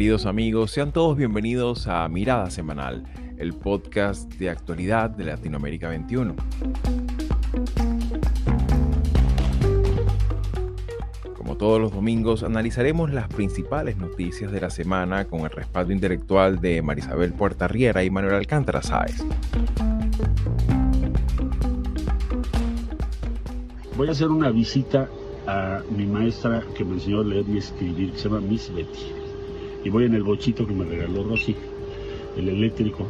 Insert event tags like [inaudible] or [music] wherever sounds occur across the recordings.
Queridos amigos, sean todos bienvenidos a Mirada Semanal, el podcast de actualidad de Latinoamérica 21. Como todos los domingos, analizaremos las principales noticias de la semana con el respaldo intelectual de Marisabel Puerta Riera y Manuel Alcántara Sáez. Voy a hacer una visita a mi maestra que me enseñó a leer y escribir, que se llama Miss Betty. Y voy en el bochito que me regaló Rosy, el eléctrico.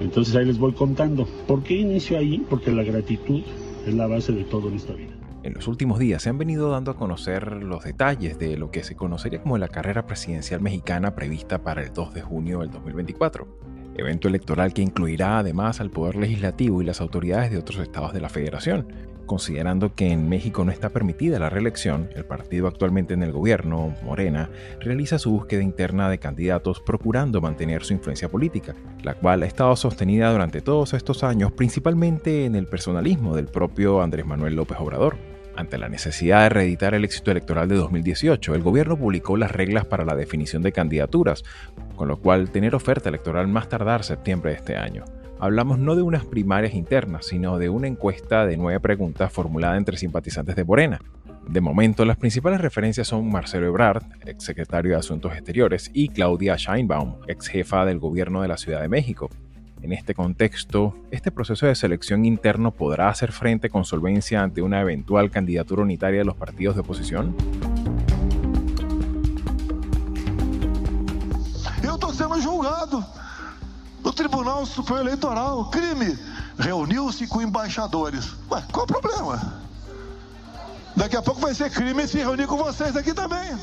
Entonces ahí les voy contando. ¿Por qué inicio ahí? Porque la gratitud es la base de todo en esta vida. En los últimos días se han venido dando a conocer los detalles de lo que se conocería como la carrera presidencial mexicana prevista para el 2 de junio del 2024 evento electoral que incluirá además al Poder Legislativo y las autoridades de otros estados de la Federación. Considerando que en México no está permitida la reelección, el partido actualmente en el gobierno, Morena, realiza su búsqueda interna de candidatos procurando mantener su influencia política, la cual ha estado sostenida durante todos estos años principalmente en el personalismo del propio Andrés Manuel López Obrador. Ante la necesidad de reeditar el éxito electoral de 2018, el gobierno publicó las reglas para la definición de candidaturas, con lo cual tener oferta electoral más tardar septiembre de este año. Hablamos no de unas primarias internas, sino de una encuesta de nueve preguntas formulada entre simpatizantes de Morena. De momento, las principales referencias son Marcelo Ebrard, ex secretario de Asuntos Exteriores, y Claudia Scheinbaum, ex jefa del gobierno de la Ciudad de México. En este contexto, este proceso de selección interno podrá hacer frente con solvencia ante una eventual candidatura unitaria de los partidos de oposición. Eu estou sendo julgado no Tribunal Superior Eleitoral. Crime. Reuniu-se com embaixadores. Ué, qual o problema? Daqui a pouco vai ser crime se reunir com vocês aqui também.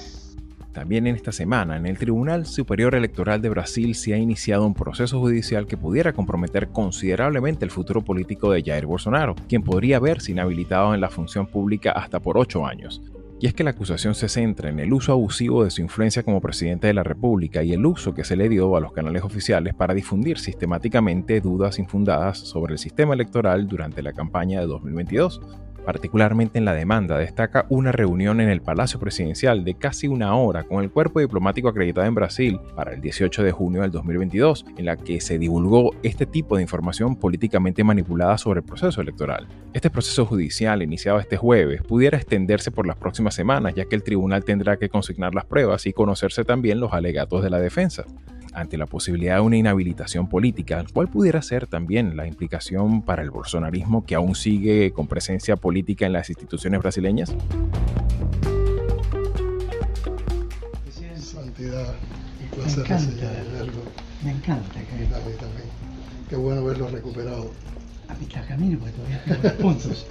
También en esta semana, en el Tribunal Superior Electoral de Brasil se ha iniciado un proceso judicial que pudiera comprometer considerablemente el futuro político de Jair Bolsonaro, quien podría verse inhabilitado en la función pública hasta por ocho años. Y es que la acusación se centra en el uso abusivo de su influencia como presidente de la República y el uso que se le dio a los canales oficiales para difundir sistemáticamente dudas infundadas sobre el sistema electoral durante la campaña de 2022. Particularmente en la demanda destaca una reunión en el Palacio Presidencial de casi una hora con el cuerpo diplomático acreditado en Brasil para el 18 de junio del 2022, en la que se divulgó este tipo de información políticamente manipulada sobre el proceso electoral. Este proceso judicial, iniciado este jueves, pudiera extenderse por las próximas semanas, ya que el tribunal tendrá que consignar las pruebas y conocerse también los alegatos de la defensa ante la posibilidad de una inhabilitación política, cuál pudiera ser también la implicación para el bolsonarismo que aún sigue con presencia política en las instituciones brasileñas? Santidad, un placer me encanta, Me encanta. Que... también. Qué bueno verlo recuperado. A mitad camino, porque todavía tengo los puntos.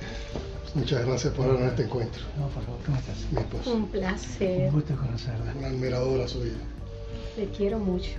Muchas gracias por darnos este encuentro. No, por favor, ¿cómo estás? Mi esposa. Un placer. Un gusto conocerla. Una admiradora suya. Le quiero mucho.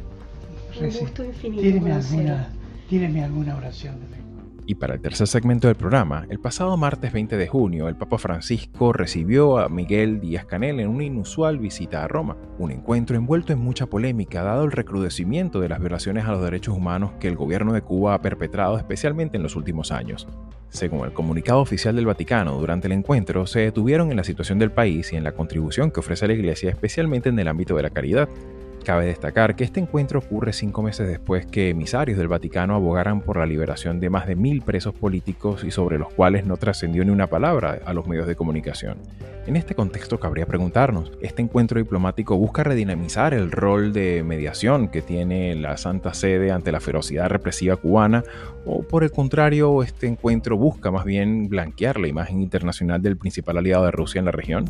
Un gusto infinito. Tíreme alguna, tíreme alguna oración de mí. Y para el tercer segmento del programa, el pasado martes 20 de junio, el Papa Francisco recibió a Miguel Díaz Canel en una inusual visita a Roma, un encuentro envuelto en mucha polémica dado el recrudecimiento de las violaciones a los derechos humanos que el gobierno de Cuba ha perpetrado especialmente en los últimos años. Según el comunicado oficial del Vaticano, durante el encuentro se detuvieron en la situación del país y en la contribución que ofrece la Iglesia especialmente en el ámbito de la caridad. Cabe destacar que este encuentro ocurre cinco meses después que emisarios del Vaticano abogaran por la liberación de más de mil presos políticos y sobre los cuales no trascendió ni una palabra a los medios de comunicación. En este contexto cabría preguntarnos, ¿este encuentro diplomático busca redinamizar el rol de mediación que tiene la Santa Sede ante la ferocidad represiva cubana o por el contrario, este encuentro busca más bien blanquear la imagen internacional del principal aliado de Rusia en la región?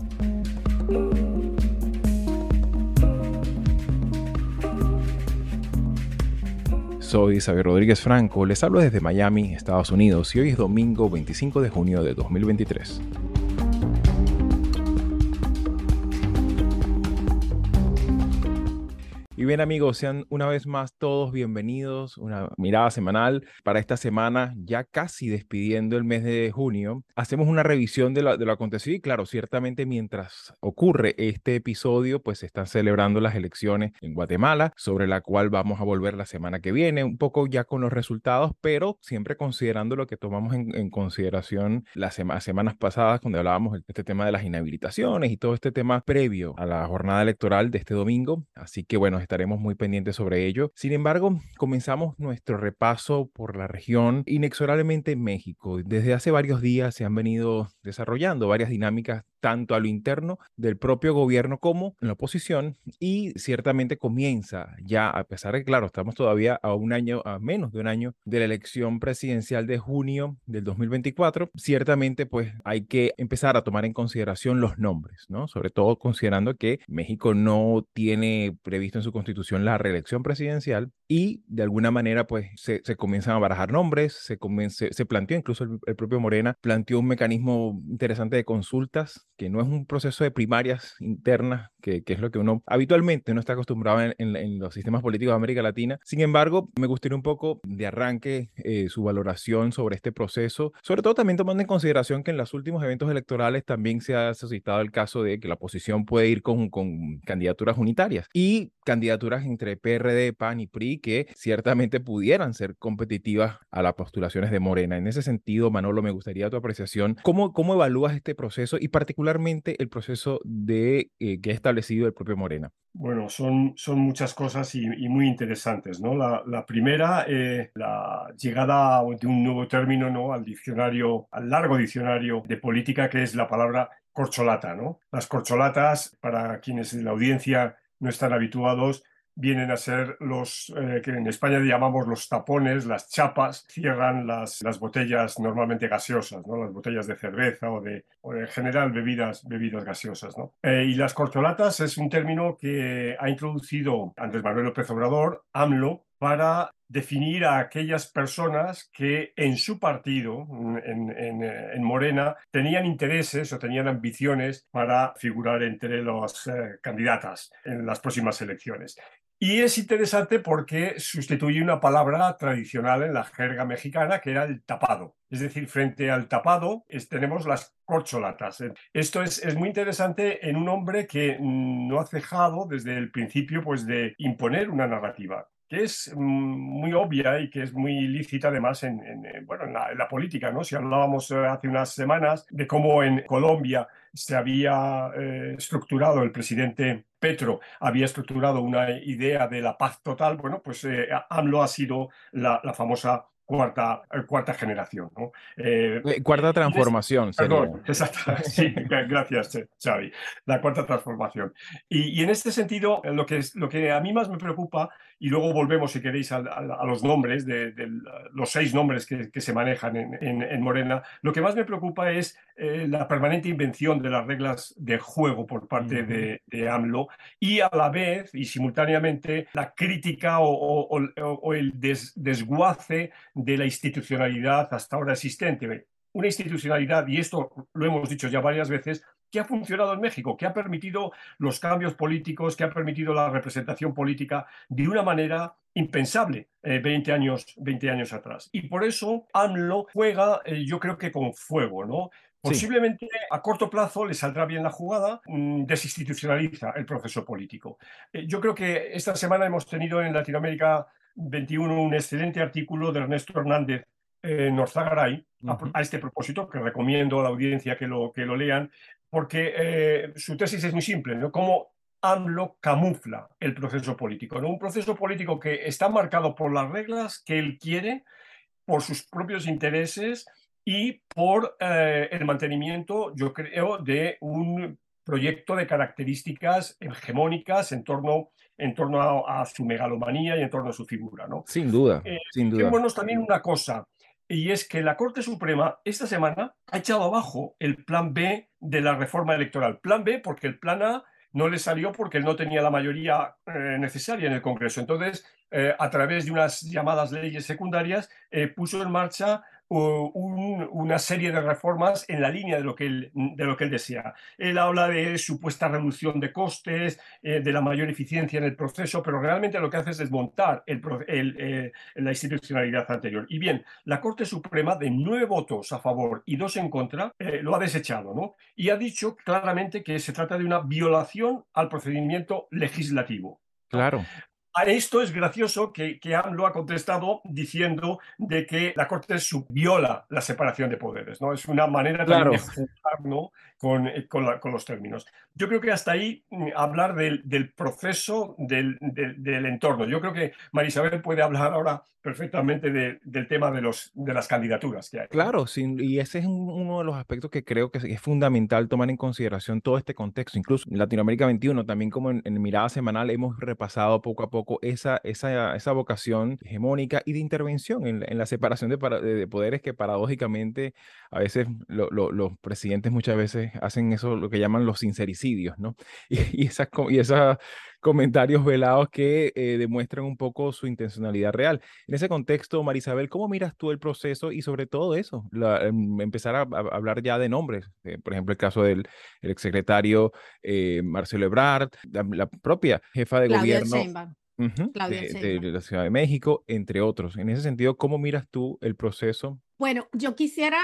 Soy Isabel Rodríguez Franco, les hablo desde Miami, Estados Unidos, y hoy es domingo 25 de junio de 2023. Bien amigos, sean una vez más todos bienvenidos, una mirada semanal para esta semana, ya casi despidiendo el mes de junio. Hacemos una revisión de lo, de lo acontecido y claro, ciertamente mientras ocurre este episodio, pues se están celebrando las elecciones en Guatemala, sobre la cual vamos a volver la semana que viene, un poco ya con los resultados, pero siempre considerando lo que tomamos en, consideración las semanas pasadas cuando hablábamos de este tema de las inhabilitaciones y todo este tema previo a la jornada electoral de este domingo. Así que bueno, estaremos muy pendientes sobre ello. Sin embargo, comenzamos nuestro repaso por la región inexorablemente en México. Desde hace varios días se han venido desarrollando varias dinámicas tanto a lo interno del propio gobierno como en la oposición y ciertamente comienza ya, a pesar de que, claro, estamos todavía a un año, a menos de un año de la elección presidencial de junio del 2024, ciertamente pues hay que empezar a tomar en consideración los nombres, ¿no? Sobre todo considerando que México no tiene previsto en su constitución la reelección presidencial y de alguna manera pues se, se comienzan a barajar nombres, se, se, planteó incluso el propio Morena, planteó un mecanismo interesante de consultas que no es un proceso de primarias internas, que, que es lo que uno habitualmente no está acostumbrado en, en, en, los sistemas políticos de América Latina. Sin embargo, me gustaría un poco de arranque eh, su valoración sobre este proceso, sobre todo también tomando en consideración que en los últimos eventos electorales también se ha suscitado el caso de que la oposición puede ir con, con candidaturas unitarias y candidaturas entre PRD, PAN y PRI que ciertamente pudieran ser competitivas a las postulaciones de Morena. En ese sentido, Manolo, me gustaría tu apreciación. ¿Cómo, cómo evalúas este proceso y particularmente el proceso de, eh, que ha establecido el propio Morena? Bueno, son, son muchas cosas y, muy interesantes. ¿no? La, primera, eh, la llegada de un nuevo término ¿no? al diccionario, al largo diccionario de política, que es la palabra corcholata. ¿no? Las corcholatas, para quienes en la audiencia no están habituados, vienen a ser los eh, que en España llamamos los tapones, las chapas, cierran las, las botellas normalmente gaseosas, ¿no? las botellas de cerveza o de, o en general bebidas, bebidas gaseosas. ¿no? Eh, y las corcholatas es un término que ha introducido Andrés Manuel López Obrador, AMLO, para definir a aquellas personas que en su partido, en, en, en, Morena, tenían intereses o tenían ambiciones para figurar entre las eh, candidatas en las próximas elecciones. Y es interesante porque sustituye una palabra tradicional en la jerga mexicana que era el tapado. Es decir, frente al tapado tenemos las corcholatas. Esto es, es, muy interesante en un hombre que no ha cejado desde el principio pues, de imponer una narrativa que es muy obvia y que es muy lícita además en, en bueno, en, la, en la, política. ¿no? Si hablábamos hace unas semanas de cómo en Colombia se había eh, estructurado, el presidente Petro había estructurado una idea de la paz total, bueno, pues eh, AMLO ha sido la, la famosa cuarta, cuarta generación. ¿no? Eh, cuarta transformación. Perdón, [laughs] exacto. Sí, gracias, Xavi. La cuarta transformación. Y, y, en este sentido, lo que, es, lo que a mí más me preocupa, y luego volvemos, si queréis, a, a, a los nombres, de, de, los seis nombres que, que se manejan en, en, en, Morena, lo que más me preocupa es eh, la permanente invención de las reglas de juego por parte de, de, AMLO y a la vez y simultáneamente la crítica o, o, o el des, desguace de la institucionalidad hasta ahora existente. Una institucionalidad, y esto lo hemos dicho ya varias veces, que ha funcionado en México, que ha permitido los cambios políticos, que ha permitido la representación política de una manera impensable eh, 20, años, 20 años atrás. Y por eso AMLO juega, eh, yo creo que con fuego, ¿no? Posiblemente sí. a corto plazo le saldrá bien la jugada, mmm, desinstitucionaliza el proceso político. Eh, yo creo que esta semana hemos tenido en Latinoamérica 21 un excelente artículo de Ernesto Hernández eh, Norzagaray uh -huh. a, a, este propósito, que recomiendo a la audiencia que lo, que lo lean, porque eh, su tesis es muy simple, ¿no? Cómo AMLO camufla el proceso político, ¿no? Un proceso político que está marcado por las reglas que él quiere, por sus propios intereses y por eh, el mantenimiento, yo creo, de un proyecto de características hegemónicas en torno, en torno a, a, su megalomanía y en torno a su figura. ¿no? Sin duda, eh, sin duda. Fijémonos también una cosa, y es que la Corte Suprema esta semana ha echado abajo el plan B de la reforma electoral. Plan B porque el plan A no le salió porque él no tenía la mayoría eh, necesaria en el Congreso. Entonces, eh, a través de unas llamadas leyes secundarias, eh, puso en marcha un, una serie de reformas en la línea de lo, que él, de lo que él desea. Él habla de supuesta reducción de costes, eh, de la mayor eficiencia en el proceso, pero realmente lo que hace es desmontar el, el, eh, la institucionalidad anterior. Y bien, la Corte Suprema, de nueve votos a favor y dos en contra, eh, lo ha desechado, ¿no? Y ha dicho claramente que se trata de una violación al procedimiento legislativo. Claro. A esto es gracioso que, que AMLO ha contestado diciendo de que la Corte viola la separación de poderes, ¿no? Es una manera claro. de juzgar, ¿no? Con, eh, con, los términos. Yo creo que hasta ahí mm, hablar del, del proceso del, del, entorno. Yo creo que Marisabel puede hablar ahora perfectamente del tema de, los, de las candidaturas que hay. Claro, y ese es uno de los aspectos que creo que es fundamental tomar en consideración todo este contexto. Incluso en Latinoamérica 21, también como en, Mirada Semanal, hemos repasado poco a poco esa, esa, esa vocación hegemónica y de intervención en, en la separación de, de, poderes que paradójicamente a veces los presidentes muchas veces hacen eso, lo que llaman los sincericidios, ¿no? [laughs] Y, y esas, y esas comentarios velados que eh, demuestran un poco su intencionalidad real. En ese contexto, Marisabel, ¿cómo miras tú el proceso y sobre todo eso, em, empezar a, hablar ya de nombres? Eh, por ejemplo, el caso del el exsecretario eh, Marcelo Ebrard, la, propia jefa de gobierno. de, de, la Ciudad de México, entre otros. En ese sentido, ¿cómo miras tú el proceso? Bueno, yo quisiera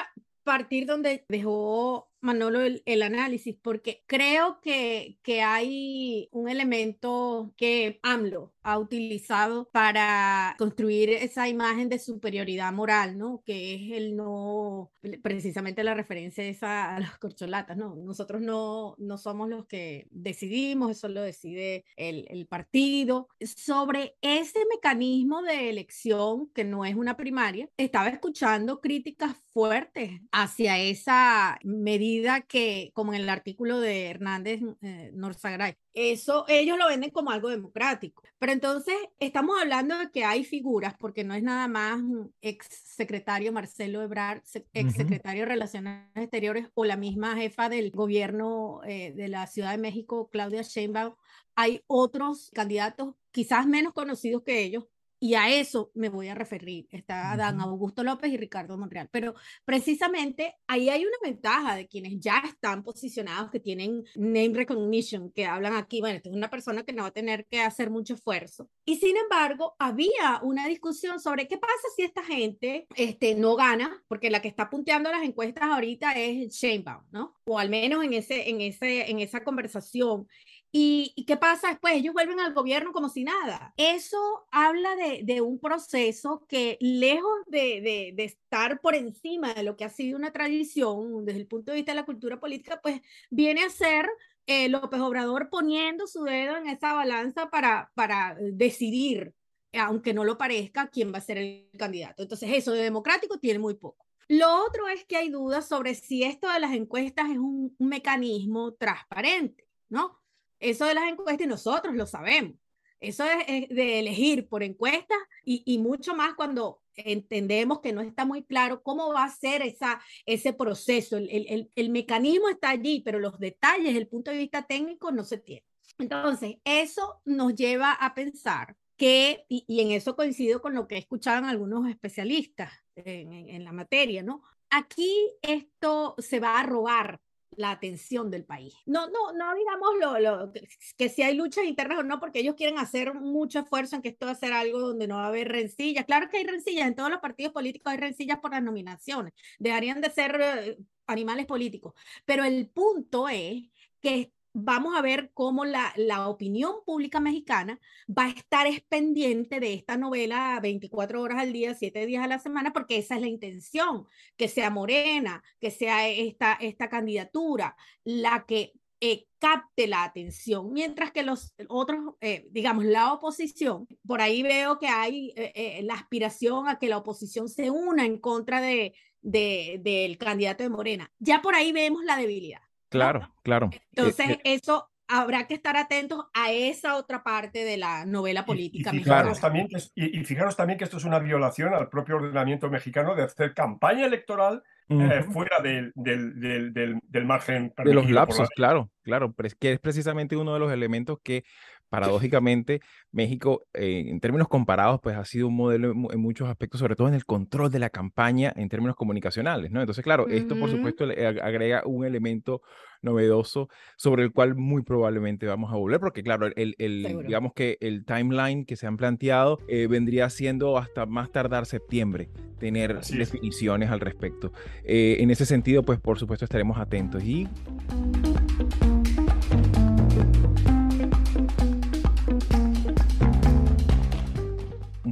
partir donde dejó Manolo el, el, análisis, porque creo que, que hay un elemento que AMLO ha utilizado para construir esa imagen de superioridad moral, ¿no? Que es el no, precisamente la referencia esa a las corcholatas, ¿no? Nosotros no, no somos los que decidimos, eso lo decide el, el partido. Sobre ese mecanismo de elección, que no es una primaria, estaba escuchando críticas fuertes hacia esa medida que, como en el artículo de Hernández eh, Norzagray, eso ellos lo venden como algo democrático. Pero entonces estamos hablando de que hay figuras, porque no es nada más ex secretario Marcelo Ebrard, ex secretario de Relaciones Exteriores o la misma jefa del gobierno eh, de la Ciudad de México, Claudia Sheinbaum. Hay otros candidatos quizás menos conocidos que ellos, y a eso me voy a referir. Está Dan Augusto López y Ricardo Monreal. Pero precisamente ahí hay una ventaja de quienes ya están posicionados, que tienen name recognition, que hablan aquí, bueno, esta es una persona que no va a tener que hacer mucho esfuerzo. Y sin embargo, había una discusión sobre qué pasa si esta gente este, no gana, porque la que está punteando las encuestas ahorita es Sheinbaum, ¿no? O al menos en, ese, en, ese, en esa conversación. ¿Y, qué pasa después? Ellos vuelven al gobierno como si nada. Eso habla de, de un proceso que lejos de, de, de, estar por encima de lo que ha sido una tradición desde el punto de vista de la cultura política, pues viene a ser eh, López Obrador poniendo su dedo en esa balanza para, para decidir, aunque no lo parezca, quién va a ser el candidato. Entonces eso de democrático tiene muy poco. Lo otro es que hay dudas sobre si esto de las encuestas es un, un mecanismo transparente, ¿no? Eso de las encuestas nosotros lo sabemos. Eso es, de elegir por encuestas y, y, mucho más cuando entendemos que no está muy claro cómo va a ser esa, ese proceso. El, el, el mecanismo está allí, pero los detalles el punto de vista técnico no se tienen. Entonces, eso nos lleva a pensar que, y, y, en eso coincido con lo que en algunos especialistas en, en, en la materia, ¿no? Aquí esto se va a robar la atención del país. No, no, no digamos lo, lo, que, si hay luchas internas o no, porque ellos quieren hacer mucho esfuerzo en que esto va a ser algo donde no va a haber rencillas. Claro que hay rencillas, en todos los partidos políticos hay rencillas por las nominaciones, dejarían de ser eh, animales políticos, pero el punto es que vamos a ver cómo la, la opinión pública mexicana va a estar pendiente de esta novela 24 horas al día, 7 días a la semana, porque esa es la intención, que sea Morena, que sea esta, esta candidatura la que eh, capte la atención, mientras que los otros, eh, digamos, la oposición, por ahí veo que hay eh, la aspiración a que la oposición se una en contra de, de, del candidato de Morena. Ya por ahí vemos la debilidad. Claro, claro. Eh, Entonces, eh, eso habrá que estar atentos a esa otra parte de la novela política y, fijaros también que, y, fijaros también que esto es una violación al propio ordenamiento mexicano de hacer campaña electoral eh, fuera del, del, del, del, margen. De los lapsos, claro, claro, que es precisamente uno de los elementos que paradójicamente, México, eh, en términos comparados, pues ha sido un modelo en, muchos aspectos, sobre todo en el control de la campaña en términos comunicacionales, ¿no? Entonces, claro, esto por supuesto le agrega un elemento novedoso sobre el cual muy probablemente vamos a volver, porque claro, el, el digamos que el timeline que se han planteado eh, vendría siendo hasta más tardar septiembre tener definiciones al respecto. Eh, en ese sentido, pues por supuesto estaremos atentos y...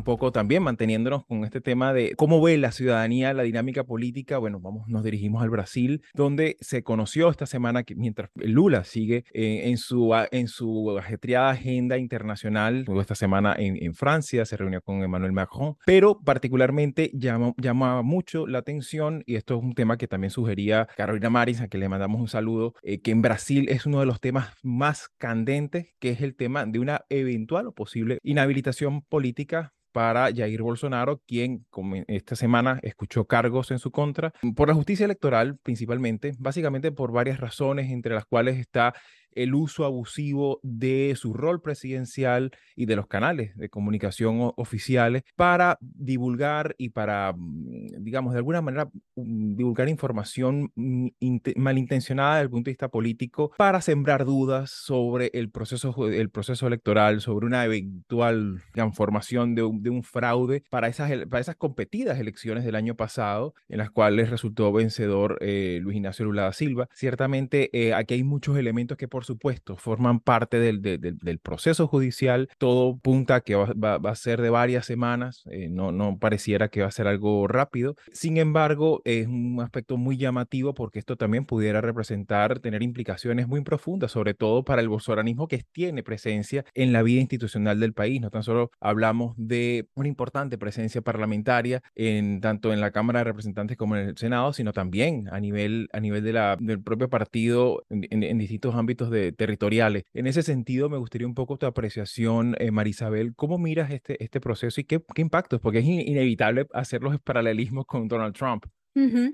poco también manteniéndonos con este tema de cómo ve la ciudadanía la dinámica política. Bueno, vamos, nos dirigimos al Brasil, donde se conoció esta semana que mientras Lula sigue eh, en, su, en su ajetreada agenda internacional, esta semana en, en, Francia, se reunió con Emmanuel Macron, pero particularmente llama, llamaba mucho la atención, y esto es un tema que también sugería Carolina Maris, a quien le mandamos un saludo, eh, que en Brasil es uno de los temas más candentes, que es el tema de una eventual o posible inhabilitación política para Jair Bolsonaro, quien esta semana escuchó cargos en su contra por la justicia electoral principalmente, básicamente por varias razones, entre las cuales está el uso abusivo de su rol presidencial y de los canales de comunicación oficiales para divulgar y para, mm, digamos, de alguna manera mm, divulgar información mm, malintencionada desde el punto de vista político para sembrar dudas sobre el proceso, el proceso electoral, sobre una eventual formación de un, de un fraude para esas, para esas competidas elecciones del año pasado en las cuales resultó vencedor eh, Luis Ignacio Lula da Silva. Ciertamente eh, aquí hay muchos elementos que por supuesto, forman parte del, del, proceso judicial. Todo punta que va, va, a ser de varias semanas, eh, no, no pareciera que va a ser algo rápido. Sin embargo, es un aspecto muy llamativo porque esto también pudiera representar, tener implicaciones muy profundas, sobre todo para el bolsonarismo que tiene presencia en la vida institucional del país. No tan solo hablamos de una importante presencia parlamentaria en tanto en la Cámara de Representantes como en el Senado, sino también a nivel, a nivel de la, del propio partido en, en distintos ámbitos territoriales. En ese sentido, me gustaría un poco tu apreciación, eh, Marisabel, ¿cómo miras este, este proceso y qué, qué impactos? Porque es inevitable hacer los paralelismos con Donald Trump.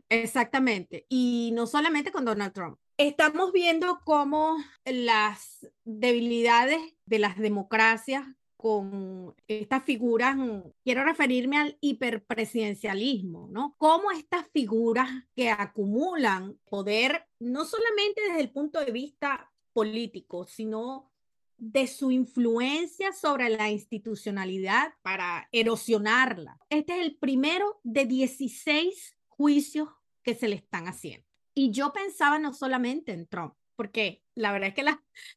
exactamente. Y no solamente con Donald Trump. Estamos viendo cómo las debilidades de las democracias con estas figuras, quiero referirme al hiperpresidencialismo, ¿no? Cómo estas figuras que acumulan poder, no solamente desde el punto de vista político, sino de su influencia sobre la institucionalidad para erosionarla. Este es el primero de 16 juicios que se le están haciendo. Y yo pensaba no solamente en Trump, porque la verdad es que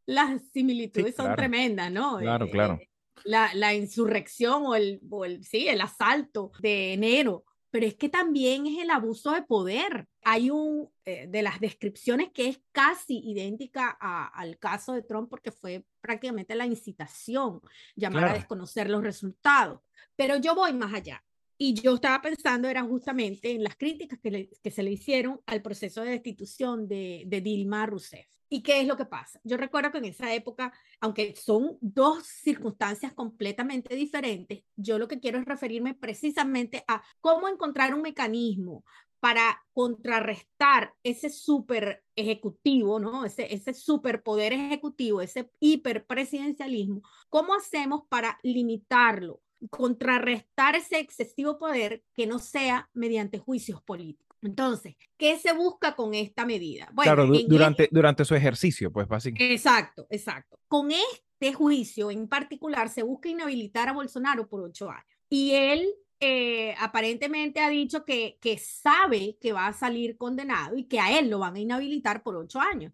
las similitudes son tremendas, ¿no? Claro, claro. Eh, la, la, insurrección o el, o el, sí, el asalto de enero pero es que también es el abuso de poder. Hay un eh, de las descripciones que es casi idéntica al caso de Trump porque fue prácticamente la incitación, llamar a desconocer los resultados. Pero yo voy más allá. Y yo estaba pensando, era justamente en las críticas que, que se le hicieron al proceso de destitución de, de Dilma Rousseff. ¿Y qué es lo que pasa? Yo recuerdo que en esa época, aunque son dos circunstancias completamente diferentes, yo lo que quiero es referirme precisamente a cómo encontrar un mecanismo para contrarrestar ese super ejecutivo, ¿no? Ese, ese superpoder ejecutivo, ese hiperpresidencialismo. ¿Cómo hacemos para limitarlo? Contrarrestar ese excesivo poder que no sea mediante juicios políticos. Entonces, ¿qué se busca con esta medida? claro, durante, durante su ejercicio, pues básicamente. Exacto, exacto. Con este juicio en particular se busca inhabilitar a Bolsonaro por ocho años. Y él eh, aparentemente ha dicho que, que sabe que va a salir condenado y que a él lo van a inhabilitar por ocho años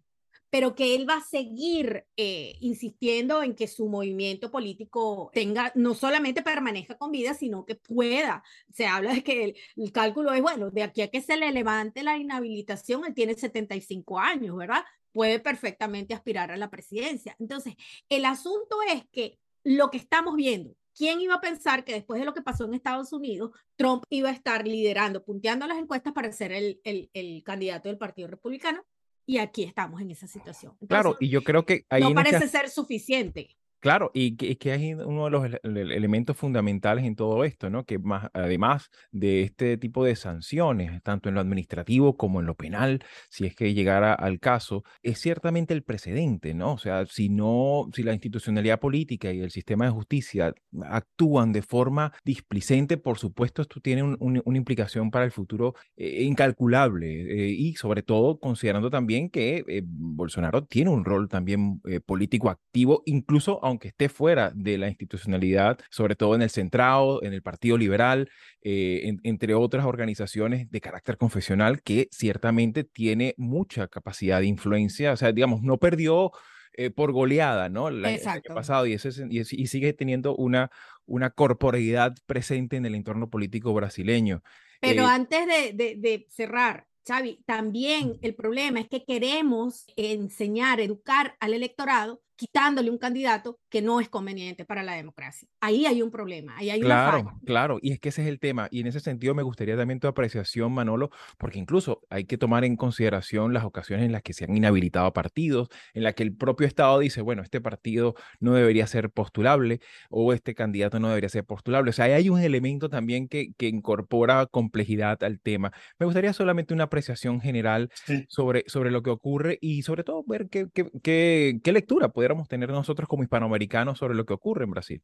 pero que él va a seguir eh, insistiendo en que su movimiento político tenga, no solamente permanezca con vida, sino que pueda. Se habla de que el, cálculo es, bueno, de aquí a que se le levante la inhabilitación, él tiene 75 años, ¿verdad? Puede perfectamente aspirar a la presidencia. Entonces, el asunto es que lo que estamos viendo, ¿quién iba a pensar que después de lo que pasó en Estados Unidos, Trump iba a estar liderando, punteando las encuestas para ser el, el, el candidato del Partido Republicano? Y aquí estamos en esa situación. claro, y yo creo que ahí no parece ser suficiente. Claro, y que, que hay uno de los elementos fundamentales en todo esto, ¿no? Que más, además de este tipo de sanciones, tanto en lo administrativo como en lo penal, si es que llegara al caso, es ciertamente el precedente, ¿no? O sea, si no, si la institucionalidad política y el sistema de justicia actúan de forma displicente, por supuesto, esto tiene una implicación para el futuro eh, incalculable eh, y sobre todo considerando también que eh, Bolsonaro tiene un rol también político activo, incluso aunque esté fuera de la institucionalidad, sobre todo en el Centrado, en el Partido Liberal, eh, entre otras organizaciones de carácter confesional que ciertamente tiene mucha capacidad de influencia, o sea, digamos, no perdió eh, por goleada, ¿no? el año pasado y, eso y, sigue teniendo una, una corporeidad presente en el entorno político brasileño. Pero eh, antes de, de, de cerrar, Xavi, también el problema es que queremos enseñar, educar al electorado quitándole un candidato que no es conveniente para la democracia. Ahí hay un problema, ahí hay claro, una Claro, y es que ese es el tema. Y en ese sentido me gustaría también tu apreciación, Manolo, porque incluso hay que tomar en consideración las ocasiones en las que se han inhabilitado partidos, en las que el propio Estado dice, bueno, este partido no debería ser postulable o este candidato no debería ser postulable. O sea, hay un elemento también que, que incorpora complejidad al tema. Me gustaría solamente una apreciación general sobre, sobre lo que ocurre y sobre todo ver qué, qué, qué, qué lectura puede tener nosotros como hispanoamericanos sobre lo que ocurre en Brasil.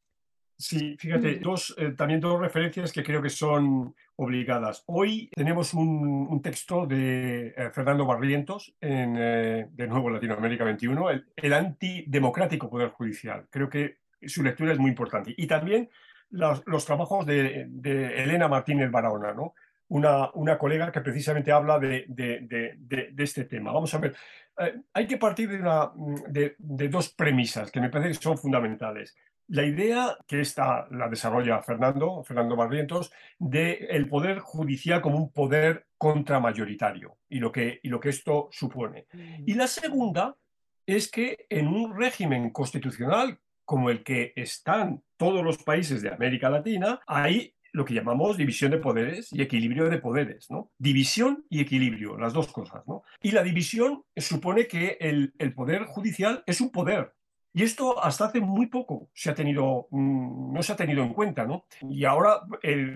Sí, fíjate, dos, eh, también dos referencias que creo que son obligadas. Hoy tenemos un, texto de eh, Fernando Barrientos, en, eh, de nuevo Latinoamérica 21, el, antidemocrático Poder Judicial. Creo que su lectura es muy importante. Y también los, los trabajos de, de, Elena Martínez Barahona, ¿no? una, una colega que precisamente habla de, de, este tema. Vamos a ver, eh, hay que partir de, una, de, dos premisas que me parece que son fundamentales. La idea, que esta la desarrolla Fernando, Fernando Barrientos, de el poder judicial como un poder contramayoritario y lo que, y lo que esto supone. Y la segunda es que en un régimen constitucional como el que están todos los países de América Latina, hay lo que llamamos división de poderes y equilibrio de poderes, ¿no? División y equilibrio, las dos cosas, ¿no? Y la división supone que el, poder judicial es un poder, y esto hasta hace muy poco se ha tenido, mm, no se ha tenido en cuenta, ¿no? Y ahora,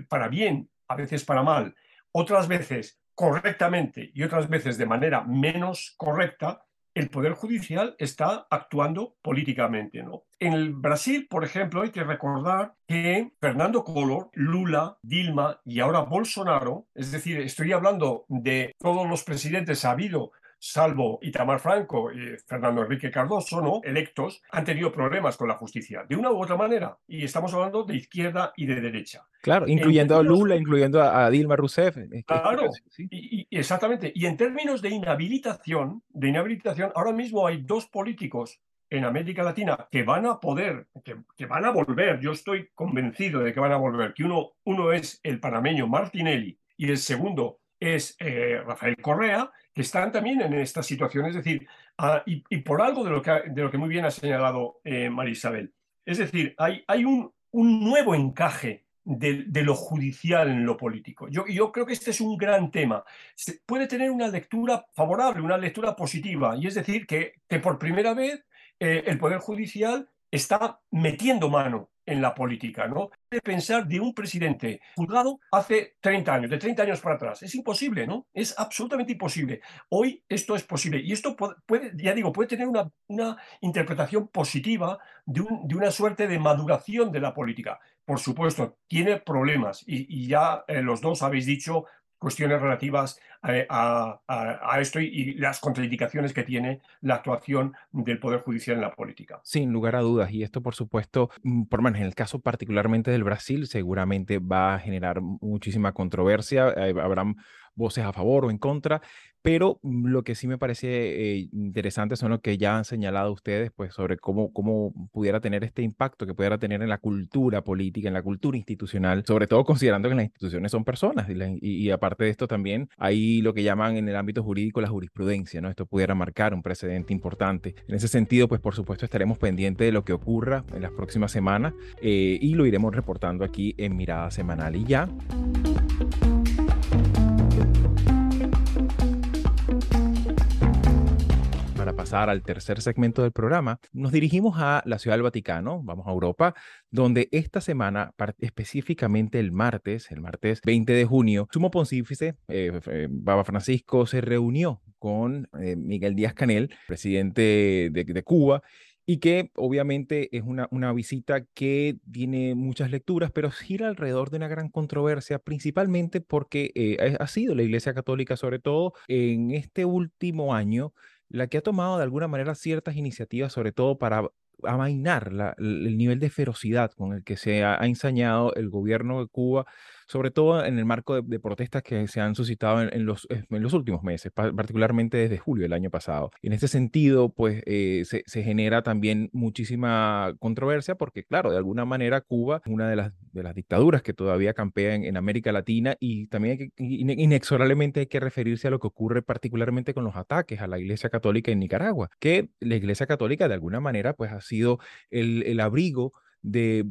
para bien, a veces para mal, otras veces correctamente y otras veces de manera menos correcta, el Poder Judicial está actuando políticamente. ¿no? En Brasil, por ejemplo, hay que recordar que Fernando Collor, Lula, Dilma y ahora Bolsonaro, es decir, estoy hablando de todos los presidentes ha habido salvo Itamar Franco y Fernando Enrique Cardoso, ¿no? electos, han tenido problemas con la justicia, de una u otra manera. Y estamos hablando de izquierda y de derecha. Claro, incluyendo a Lula, incluyendo a, Dilma Rousseff. Claro, y, exactamente. Y en términos de inhabilitación, de inhabilitación, ahora mismo hay dos políticos en América Latina que van a poder, que, van a volver, yo estoy convencido de que van a volver, que uno, uno es el panameño Martinelli y el segundo es eh, Rafael Correa, que están también en esta situación. Es decir, ah, y, por algo de lo, que, de lo que muy bien ha señalado eh, María Isabel. Es decir, hay, hay un, un nuevo encaje de, de, lo judicial en lo político. Yo, yo creo que este es un gran tema. Se puede tener una lectura favorable, una lectura positiva, y es decir, que, que por primera vez eh, el Poder Judicial está metiendo mano en la política, ¿no? De pensar de un presidente juzgado hace 30 años, de 30 años para atrás. Es imposible, ¿no? Es absolutamente imposible. Hoy esto es posible. Y esto puede, ya digo, puede tener una, una interpretación positiva de, un, de, una suerte de maduración de la política. Por supuesto, tiene problemas y, ya eh, los dos habéis dicho cuestiones relativas eh, a, esto y, las contraindicaciones que tiene la actuación del Poder Judicial en la política. Sin lugar a dudas, y esto por supuesto, mm, por menos en el caso particularmente del Brasil, seguramente va a generar muchísima controversia, eh, habrán voces a favor o en contra, pero mm, lo que sí me parece eh, interesante son lo que ya han señalado ustedes, pues sobre cómo, cómo pudiera tener este impacto que pudiera tener en la cultura política, en la cultura institucional, sobre todo considerando que las instituciones son personas y, aparte de esto también hay lo que llaman en el ámbito jurídico la jurisprudencia, ¿no? Esto pudiera marcar un precedente importante. En ese sentido, pues por supuesto estaremos pendientes de lo que ocurra en las próximas semanas eh, y lo iremos reportando aquí en Mirada Semanal y ya. Pasar al tercer segmento del programa, nos dirigimos a la Ciudad del Vaticano, vamos a Europa, donde esta semana, específicamente el martes, el martes 20 de junio, Sumo Pontífice, eh, eh, Baba Francisco, se reunió con eh, Miguel Díaz Canel, presidente de, Cuba, y que obviamente es una, una, visita que tiene muchas lecturas, pero gira alrededor de una gran controversia, principalmente porque ha sido la Iglesia Católica, sobre todo en este último año, la que ha tomado de alguna manera ciertas iniciativas, sobre todo para amainar el nivel de ferocidad con el que se ha, ensañado el gobierno de Cuba sobre todo en el marco de, protestas que se han suscitado en, los, en los últimos meses, particularmente desde julio del año pasado. En este sentido, pues eh, se, genera también muchísima controversia porque, claro, de alguna manera Cuba es una de las, dictaduras que todavía campean en América Latina y también inexorablemente hay que referirse a lo que ocurre particularmente con los ataques a la Iglesia Católica en Nicaragua, que la Iglesia Católica de alguna manera pues ha sido el abrigo de,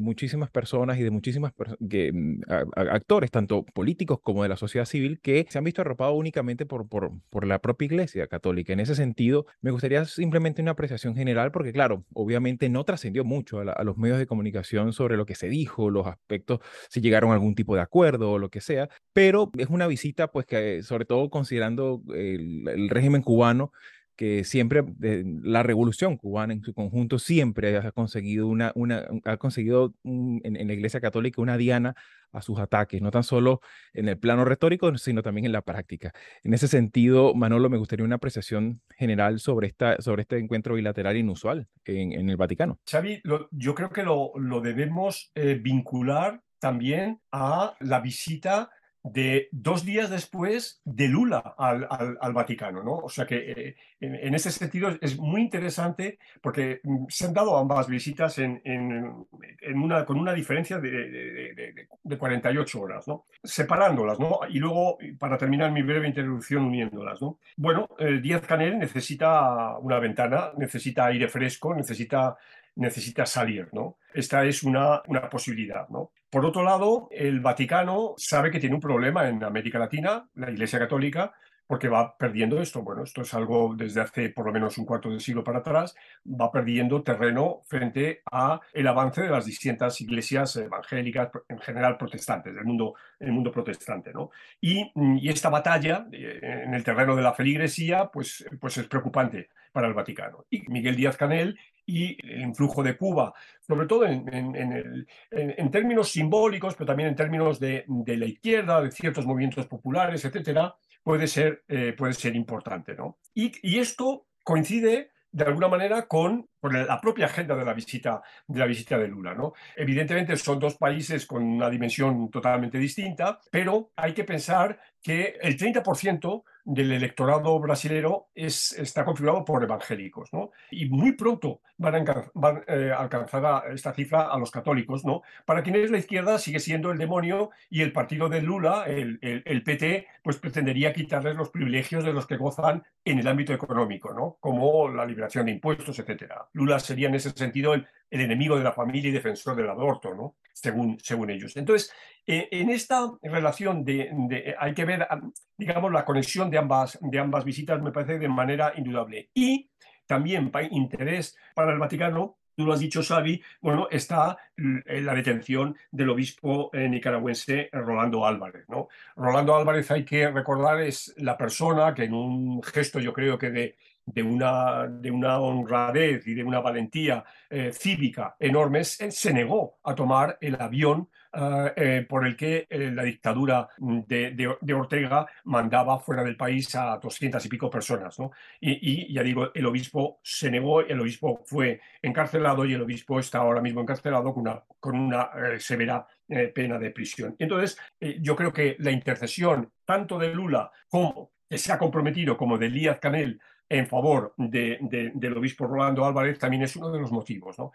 muchísimas personas y de muchísimas mm, actores, tanto políticos como de la sociedad civil, que se han visto arropados únicamente por, por, por, la propia Iglesia Católica. En ese sentido, me gustaría simplemente una apreciación general, porque claro, obviamente no trascendió mucho a, los medios de comunicación sobre lo que se dijo, los aspectos, si llegaron a algún tipo de acuerdo o lo que sea, pero es una visita, pues que sobre todo considerando el régimen cubano, que siempre la revolución cubana en su conjunto siempre ha conseguido una, una ha conseguido en, la Iglesia Católica una diana a sus ataques, no tan solo en el plano retórico, sino también en la práctica. En ese sentido, Manolo, me gustaría una apreciación general sobre, esta, sobre este encuentro bilateral inusual en, el Vaticano. Xavi, yo creo que lo, lo debemos eh, vincular también a la visita de dos días después de Lula al, al, Vaticano, ¿no? O sea que eh, en, ese sentido es muy interesante porque mm, se han dado ambas visitas en, en, una, con una diferencia de, de, de, 48 horas, ¿no? Separándolas, ¿no? Y luego, para terminar mi breve introducción, uniéndolas, ¿no? Bueno, el Díaz Canel necesita una ventana, necesita aire fresco, necesita necesita salir, ¿no? Esta es una, una posibilidad, ¿no? Por otro lado, el Vaticano sabe que tiene un problema en América Latina, la Iglesia Católica, porque va perdiendo esto. Bueno, esto es algo desde hace por lo menos un cuarto de siglo para atrás, va perdiendo terreno frente a el avance de las distintas iglesias evangélicas, en general protestantes, del mundo, el mundo protestante. ¿no? Y, y, esta batalla eh, en el terreno de la feligresía pues, pues es preocupante para el Vaticano. Y Miguel Díaz Canel y el influjo de Cuba, sobre todo en, en, en, términos simbólicos, pero también en términos de, de, la izquierda, de ciertos movimientos populares, etcétera, puede ser, eh, puede ser importante. ¿no? Y, y, esto coincide de alguna manera con, con, la propia agenda de la visita de la visita de Lula, ¿no? Evidentemente son dos países con una dimensión totalmente distinta, pero hay que pensar que el 30% del electorado brasilero es, está configurado por evangélicos, ¿no? Y muy pronto van a, eh, alcanzar esta cifra a los católicos, ¿no? Para quienes la izquierda sigue siendo el demonio y el partido de Lula, el, el, PT, pues pretendería quitarles los privilegios de los que gozan en el ámbito económico, ¿no? Como la liberación de impuestos, etcétera. Lula sería en ese sentido el, enemigo de la familia y defensor del aborto, ¿no? Según, según ellos. Entonces, eh, en esta relación de, hay que ver, digamos, la conexión de ambas, de ambas visitas me parece de manera indudable. Y también interés para el Vaticano tú lo has dicho, Xavi, bueno, está la detención del obispo eh, nicaragüense Rolando Álvarez. ¿no? Rolando Álvarez, hay que recordar, es la persona que en un gesto, yo creo que de, de, una, de una honradez y de una valentía eh, cívica enormes, se negó a tomar el avión eh, por el que eh, la dictadura de, de, Ortega mandaba fuera del país a doscientas y pico personas. ¿no? Y, ya digo, el obispo se negó, el obispo fue encarcelado y el obispo está ahora mismo encarcelado con una, con una eh, severa pena de prisión. Entonces, yo creo que la intercesión tanto de Lula como que se ha comprometido como de Elías Canel en favor de, del obispo Rolando Álvarez también es uno de los motivos. ¿no?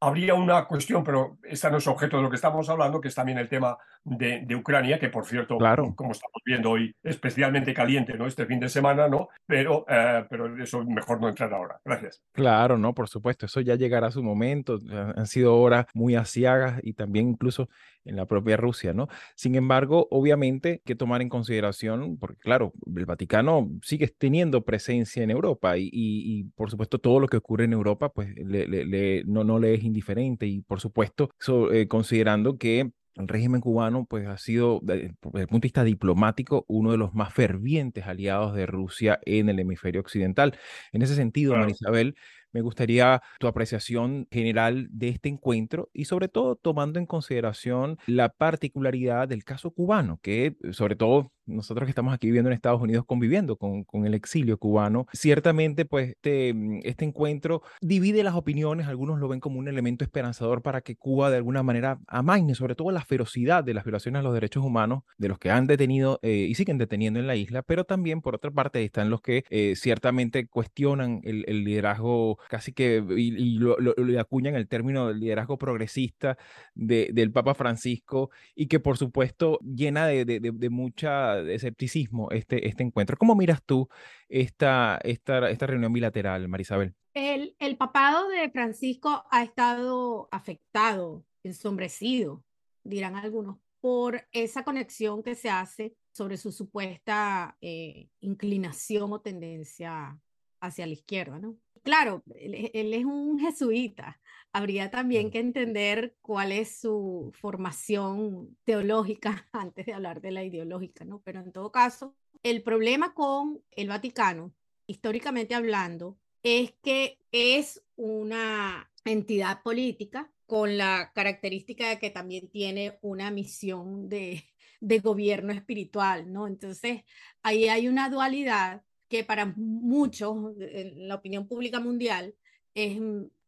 Habría una cuestión, pero esta no es objeto de lo que estamos hablando, que es también el tema de, de Ucrania, que por cierto, claro. como estamos viendo hoy, especialmente caliente ¿no? este fin de semana, ¿no? pero, eh, pero eso mejor no entrar ahora. Gracias. Claro, no, por supuesto, eso ya llegará a su momento. Han sido horas muy asiagas y también incluso en la propia Rusia, ¿no? Sin embargo, obviamente hay que tomar en consideración, porque claro, el Vaticano sigue teniendo presencia en Europa y, y, por supuesto todo lo que ocurre en Europa, pues le, le, no, no le es indiferente y por supuesto eh, considerando que el régimen cubano pues ha sido, desde el punto de vista diplomático, uno de los más fervientes aliados de Rusia en el hemisferio occidental. En ese sentido, claro. Marisabel, me gustaría tu apreciación general de este encuentro y sobre todo tomando en consideración la particularidad del caso cubano, que sobre todo nosotros que estamos aquí viviendo en Estados Unidos conviviendo con, con el exilio cubano, ciertamente pues este, mm, este encuentro divide las opiniones, algunos lo ven como un elemento esperanzador para que Cuba de alguna manera amaine sobre todo la ferocidad de las violaciones a los derechos humanos de los que han detenido eh, y siguen deteniendo en la isla, pero también por otra parte están los que eh, ciertamente cuestionan el, el, liderazgo casi que y, lo, lo, lo, acuñan el término del liderazgo progresista de, del Papa Francisco y que por supuesto llena de, de, de mucha escepticismo este, este encuentro. ¿Cómo miras tú esta, esta, esta reunión bilateral, Marisabel? El, el papado de Francisco ha estado afectado, ensombrecido, dirán algunos, por esa conexión que se hace sobre su supuesta eh, inclinación o tendencia hacia la izquierda, ¿no? Claro, él, él, es un jesuita. Habría también que entender cuál es su formación teológica [laughs] antes de hablar de la ideológica, ¿no? Pero en todo caso, el problema con el Vaticano, históricamente hablando, es que es una entidad política con la característica de que también tiene una misión de, de gobierno espiritual, ¿no? Entonces, ahí hay una dualidad que para muchos, la opinión pública mundial, es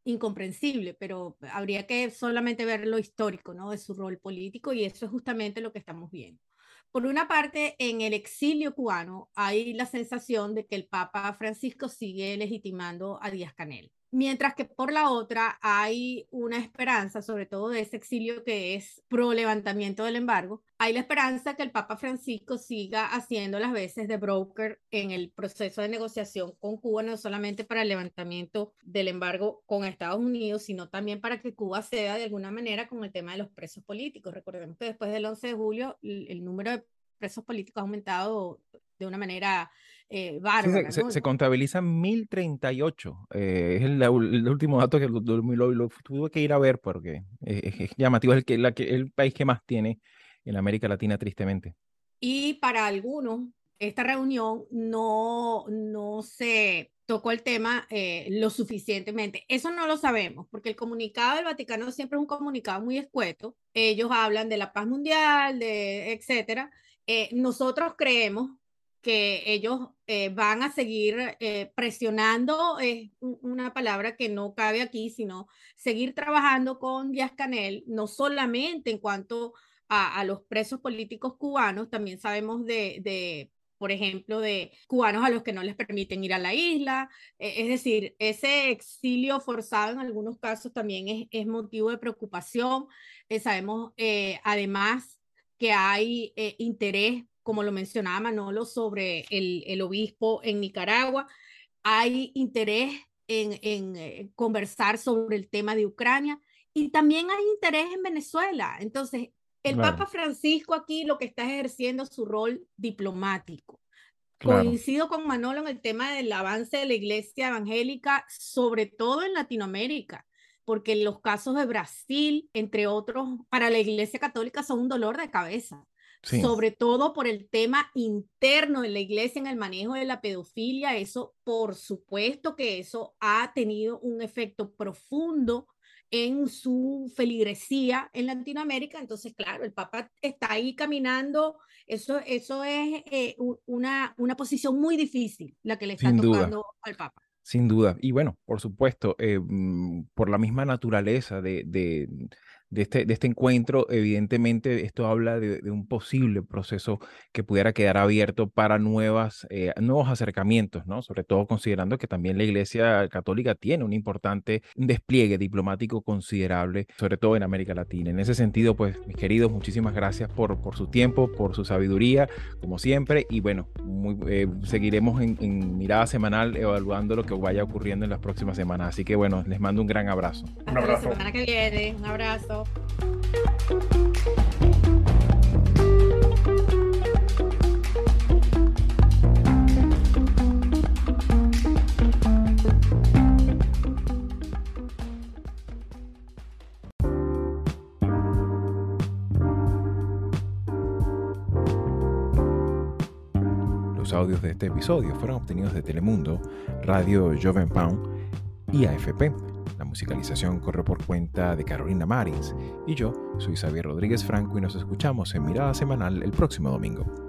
incomprensible, pero habría que solamente ver lo histórico, ¿no? De su rol político y eso es justamente lo que estamos viendo. Por una parte, en el exilio cubano hay la sensación de que el Papa Francisco sigue legitimando a Díaz Canel. Mientras que por la otra hay una esperanza, sobre todo de ese exilio que es pro levantamiento del embargo, hay la esperanza que el Papa Francisco siga haciendo las veces de broker en el proceso de negociación con Cuba, no solamente para el levantamiento del embargo con Estados Unidos, sino también para que Cuba ceda de alguna manera con el tema de los presos políticos. Recordemos que después del 11 de julio el, número de presos políticos ha aumentado de una manera eh, bárbara. Sí, se, ¿no? se, contabilizan 1038. Eh, es el, el, último dato que lo, lo, lo, tuve que ir a ver porque es, es llamativo, es el, que, la, que, el país que más tiene en América Latina, tristemente. Y para algunos, esta reunión no, no se tocó el tema eh, lo suficientemente. Eso no lo sabemos, porque el comunicado del Vaticano siempre es un comunicado muy escueto. Ellos hablan de la paz mundial, de etcétera. Eh, nosotros creemos que ellos eh, van a seguir eh, presionando, es una palabra que no cabe aquí, sino seguir trabajando con Díaz Canel, no solamente en cuanto a, los presos políticos cubanos, también sabemos de, de, por ejemplo, de cubanos a los que no les permiten ir a la isla, eh, es decir, ese exilio forzado en algunos casos también es, es motivo de preocupación. Eh, sabemos además que hay interés como lo mencionaba Manolo, sobre el, el obispo en Nicaragua. Hay interés en, en eh, conversar sobre el tema de Ucrania y también hay interés en Venezuela. Entonces, el claro. Papa Francisco aquí lo que está ejerciendo es su rol diplomático. Claro. Coincido con Manolo en el tema del avance de la iglesia evangélica, sobre todo en Latinoamérica, porque los casos de Brasil, entre otros, para la iglesia católica son un dolor de cabeza. Sí. sobre todo por el tema interno de la iglesia en el manejo de la pedofilia. Eso, por supuesto que eso ha tenido un efecto profundo en su feligresía en Latinoamérica. Entonces, claro, el Papa está ahí caminando. Eso, eso es eh, una, una posición muy difícil la que le está Sin tocando duda. al Papa. Sin duda. Y bueno, por supuesto, eh, por la misma naturaleza de, de de este, de este encuentro, evidentemente esto habla de, un posible proceso que pudiera quedar abierto para nuevas, eh, nuevos acercamientos, ¿no? Sobre todo considerando que también la Iglesia Católica tiene un importante despliegue diplomático considerable, sobre todo en América Latina. En ese sentido, pues, mis queridos, muchísimas gracias por, por su tiempo, por su sabiduría, como siempre, y bueno, muy, eh, seguiremos en, en, mirada semanal evaluando lo que vaya ocurriendo en las próximas semanas. Así que bueno, les mando un gran abrazo. Un abrazo. la semana que viene. Un abrazo. Los audios de este episodio fueron obtenidos de Telemundo, Radio Joven Pound y AFP. La musicalización corre por cuenta de Carolina Marins y yo soy Xavier Rodríguez Franco y nos escuchamos en Mirada Semanal el próximo domingo.